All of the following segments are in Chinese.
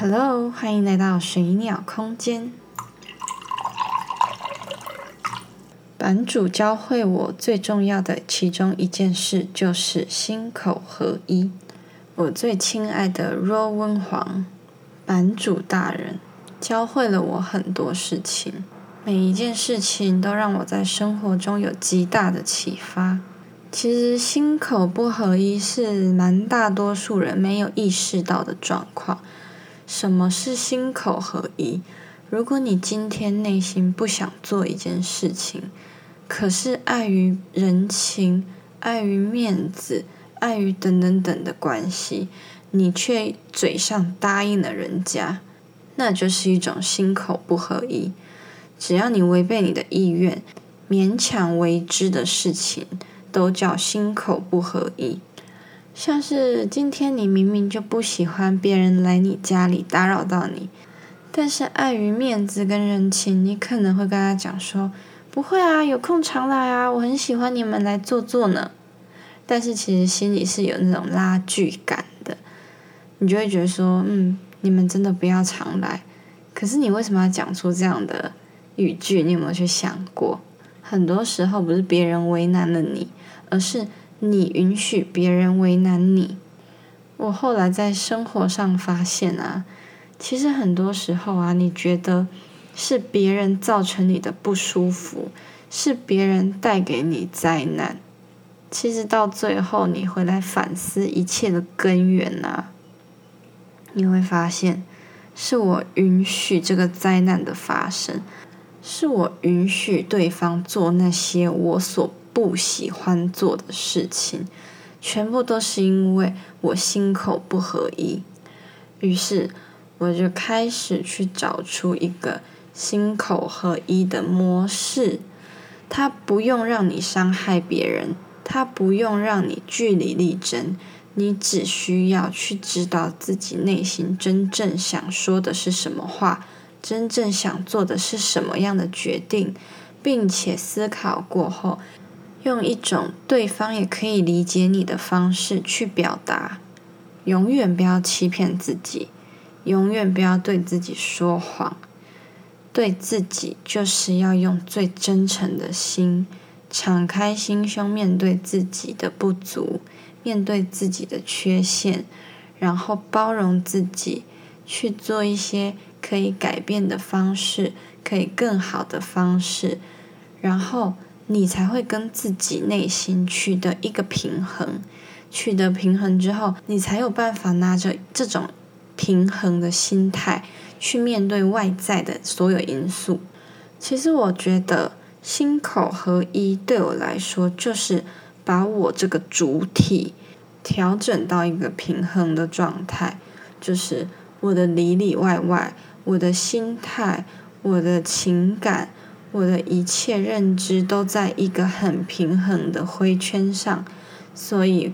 Hello，欢迎来到水鸟空间。版主教会我最重要的其中一件事，就是心口合一。我最亲爱的若温皇版主大人，教会了我很多事情，每一件事情都让我在生活中有极大的启发。其实心口不合一是蛮大多数人没有意识到的状况。什么是心口合一？如果你今天内心不想做一件事情，可是碍于人情、碍于面子、碍于等等等的关系，你却嘴上答应了人家，那就是一种心口不合一。只要你违背你的意愿，勉强为之的事情，都叫心口不合一。像是今天你明明就不喜欢别人来你家里打扰到你，但是碍于面子跟人情，你可能会跟他讲说：“不会啊，有空常来啊，我很喜欢你们来坐坐呢。”但是其实心里是有那种拉锯感的，你就会觉得说：“嗯，你们真的不要常来。”可是你为什么要讲出这样的语句？你有没有去想过？很多时候不是别人为难了你，而是。你允许别人为难你，我后来在生活上发现啊，其实很多时候啊，你觉得是别人造成你的不舒服，是别人带给你灾难，其实到最后你回来反思一切的根源啊，你会发现是我允许这个灾难的发生，是我允许对方做那些我所。不喜欢做的事情，全部都是因为我心口不合一。于是，我就开始去找出一个心口合一的模式。它不用让你伤害别人，它不用让你据理力争，你只需要去知道自己内心真正想说的是什么话，真正想做的是什么样的决定，并且思考过后。用一种对方也可以理解你的方式去表达，永远不要欺骗自己，永远不要对自己说谎，对自己就是要用最真诚的心，敞开心胸面对自己的不足，面对自己的缺陷，然后包容自己，去做一些可以改变的方式，可以更好的方式，然后。你才会跟自己内心取得一个平衡，取得平衡之后，你才有办法拿着这种平衡的心态去面对外在的所有因素。其实我觉得心口合一对我来说，就是把我这个主体调整到一个平衡的状态，就是我的里里外外，我的心态，我的情感。我的一切认知都在一个很平衡的灰圈上，所以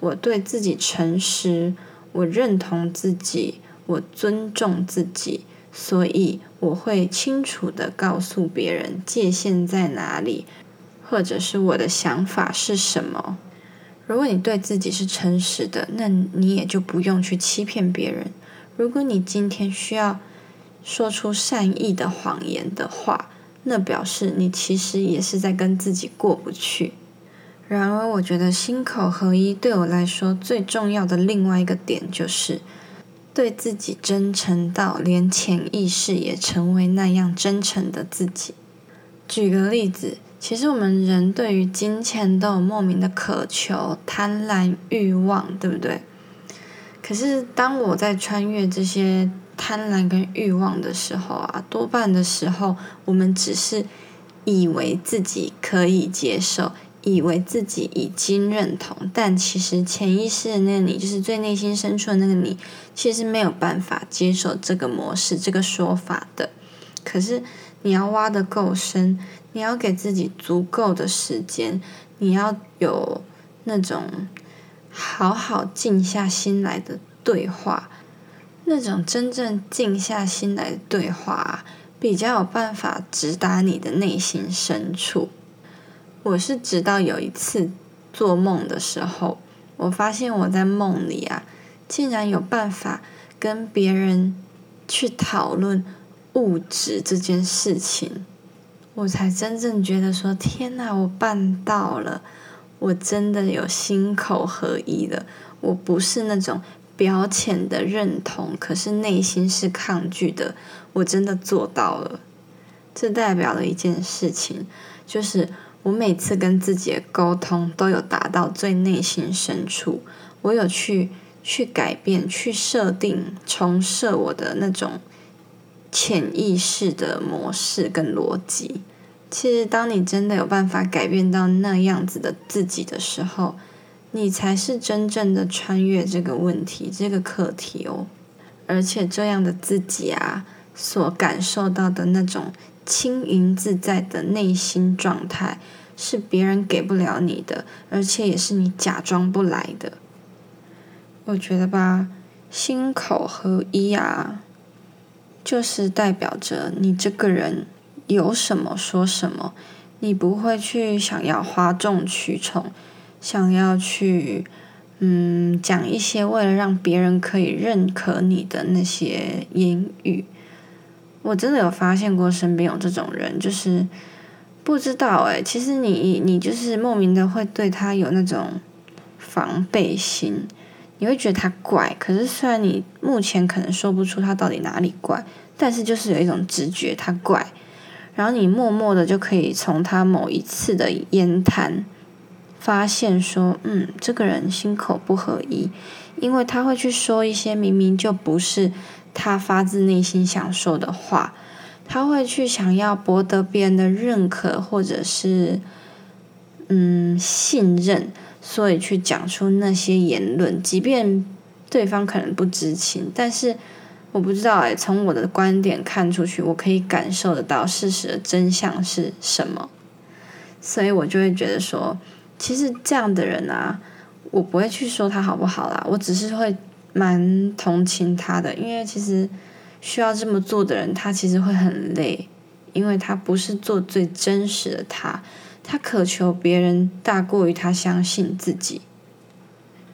我对自己诚实，我认同自己，我尊重自己，所以我会清楚的告诉别人界限在哪里，或者是我的想法是什么。如果你对自己是诚实的，那你也就不用去欺骗别人。如果你今天需要说出善意的谎言的话，那表示你其实也是在跟自己过不去。然而，我觉得心口合一对我来说最重要的另外一个点，就是对自己真诚到连潜意识也成为那样真诚的自己。举个例子，其实我们人对于金钱都有莫名的渴求、贪婪、欲望，对不对？可是当我在穿越这些。贪婪跟欲望的时候啊，多半的时候，我们只是以为自己可以接受，以为自己已经认同，但其实潜意识的那个你，就是最内心深处的那个你，其实没有办法接受这个模式、这个说法的。可是你要挖的够深，你要给自己足够的时间，你要有那种好好静下心来的对话。那种真正静下心来的对话，比较有办法直达你的内心深处。我是直到有一次做梦的时候，我发现我在梦里啊，竟然有办法跟别人去讨论物质这件事情，我才真正觉得说：天哪，我办到了！我真的有心口合一了。我不是那种表浅的认同，可是内心是抗拒的。我真的做到了。这代表了一件事情，就是我每次跟自己的沟通都有达到最内心深处，我有去去改变、去设定、重设我的那种潜意识的模式跟逻辑。其实，当你真的有办法改变到那样子的自己的时候，你才是真正的穿越这个问题、这个课题哦。而且，这样的自己啊，所感受到的那种。轻盈自在的内心状态是别人给不了你的，而且也是你假装不来的。我觉得吧，心口合一啊，就是代表着你这个人有什么说什么，你不会去想要哗众取宠，想要去嗯讲一些为了让别人可以认可你的那些言语。我真的有发现过身边有这种人，就是不知道哎，其实你你就是莫名的会对他有那种防备心，你会觉得他怪。可是虽然你目前可能说不出他到底哪里怪，但是就是有一种直觉他怪，然后你默默的就可以从他某一次的言谈发现说，嗯，这个人心口不合一，因为他会去说一些明明就不是。他发自内心想说的话，他会去想要博得别人的认可，或者是嗯信任，所以去讲出那些言论，即便对方可能不知情，但是我不知道哎，从我的观点看出去，我可以感受得到事实的真相是什么，所以我就会觉得说，其实这样的人啊，我不会去说他好不好啦，我只是会。蛮同情他的，因为其实需要这么做的人，他其实会很累，因为他不是做最真实的他，他渴求别人大过于他相信自己。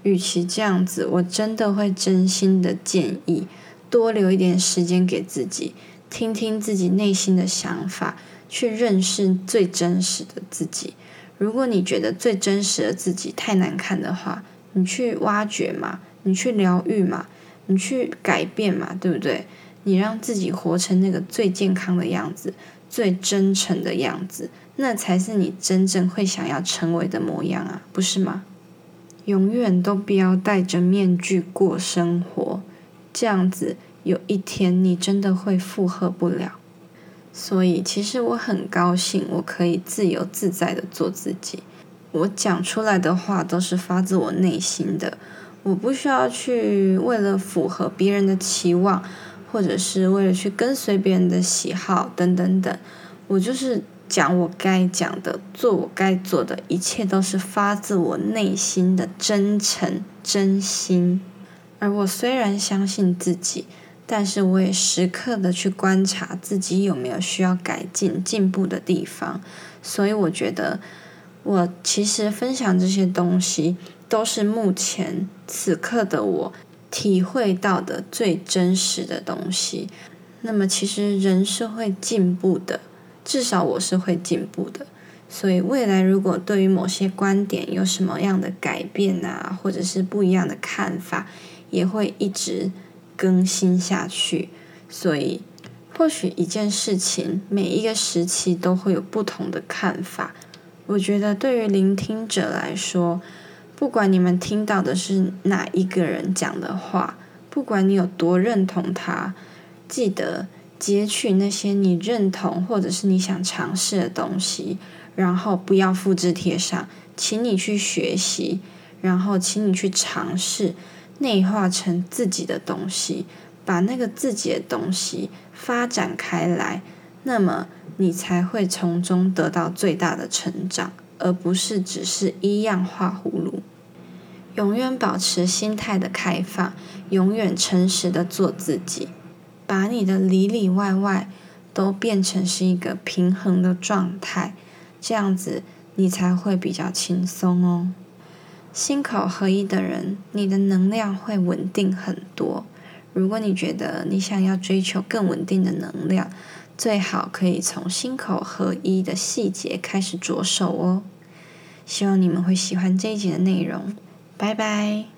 与其这样子，我真的会真心的建议，多留一点时间给自己，听听自己内心的想法，去认识最真实的自己。如果你觉得最真实的自己太难看的话，你去挖掘嘛。你去疗愈嘛，你去改变嘛，对不对？你让自己活成那个最健康的样子，最真诚的样子，那才是你真正会想要成为的模样啊，不是吗？永远都不要戴着面具过生活，这样子有一天你真的会负荷不了。所以，其实我很高兴，我可以自由自在的做自己，我讲出来的话都是发自我内心的。我不需要去为了符合别人的期望，或者是为了去跟随别人的喜好等等等，我就是讲我该讲的，做我该做的，一切都是发自我内心的真诚真心。而我虽然相信自己，但是我也时刻的去观察自己有没有需要改进进步的地方。所以我觉得，我其实分享这些东西。都是目前此刻的我体会到的最真实的东西。那么，其实人是会进步的，至少我是会进步的。所以，未来如果对于某些观点有什么样的改变啊，或者是不一样的看法，也会一直更新下去。所以，或许一件事情每一个时期都会有不同的看法。我觉得，对于聆听者来说，不管你们听到的是哪一个人讲的话，不管你有多认同他，记得截取那些你认同或者是你想尝试的东西，然后不要复制贴上，请你去学习，然后请你去尝试内化成自己的东西，把那个自己的东西发展开来，那么你才会从中得到最大的成长。而不是只是一样画葫芦。永远保持心态的开放，永远诚实的做自己，把你的里里外外都变成是一个平衡的状态，这样子你才会比较轻松哦。心口合一的人，你的能量会稳定很多。如果你觉得你想要追求更稳定的能量，最好可以从心口合一的细节开始着手哦。希望你们会喜欢这一集的内容，拜拜。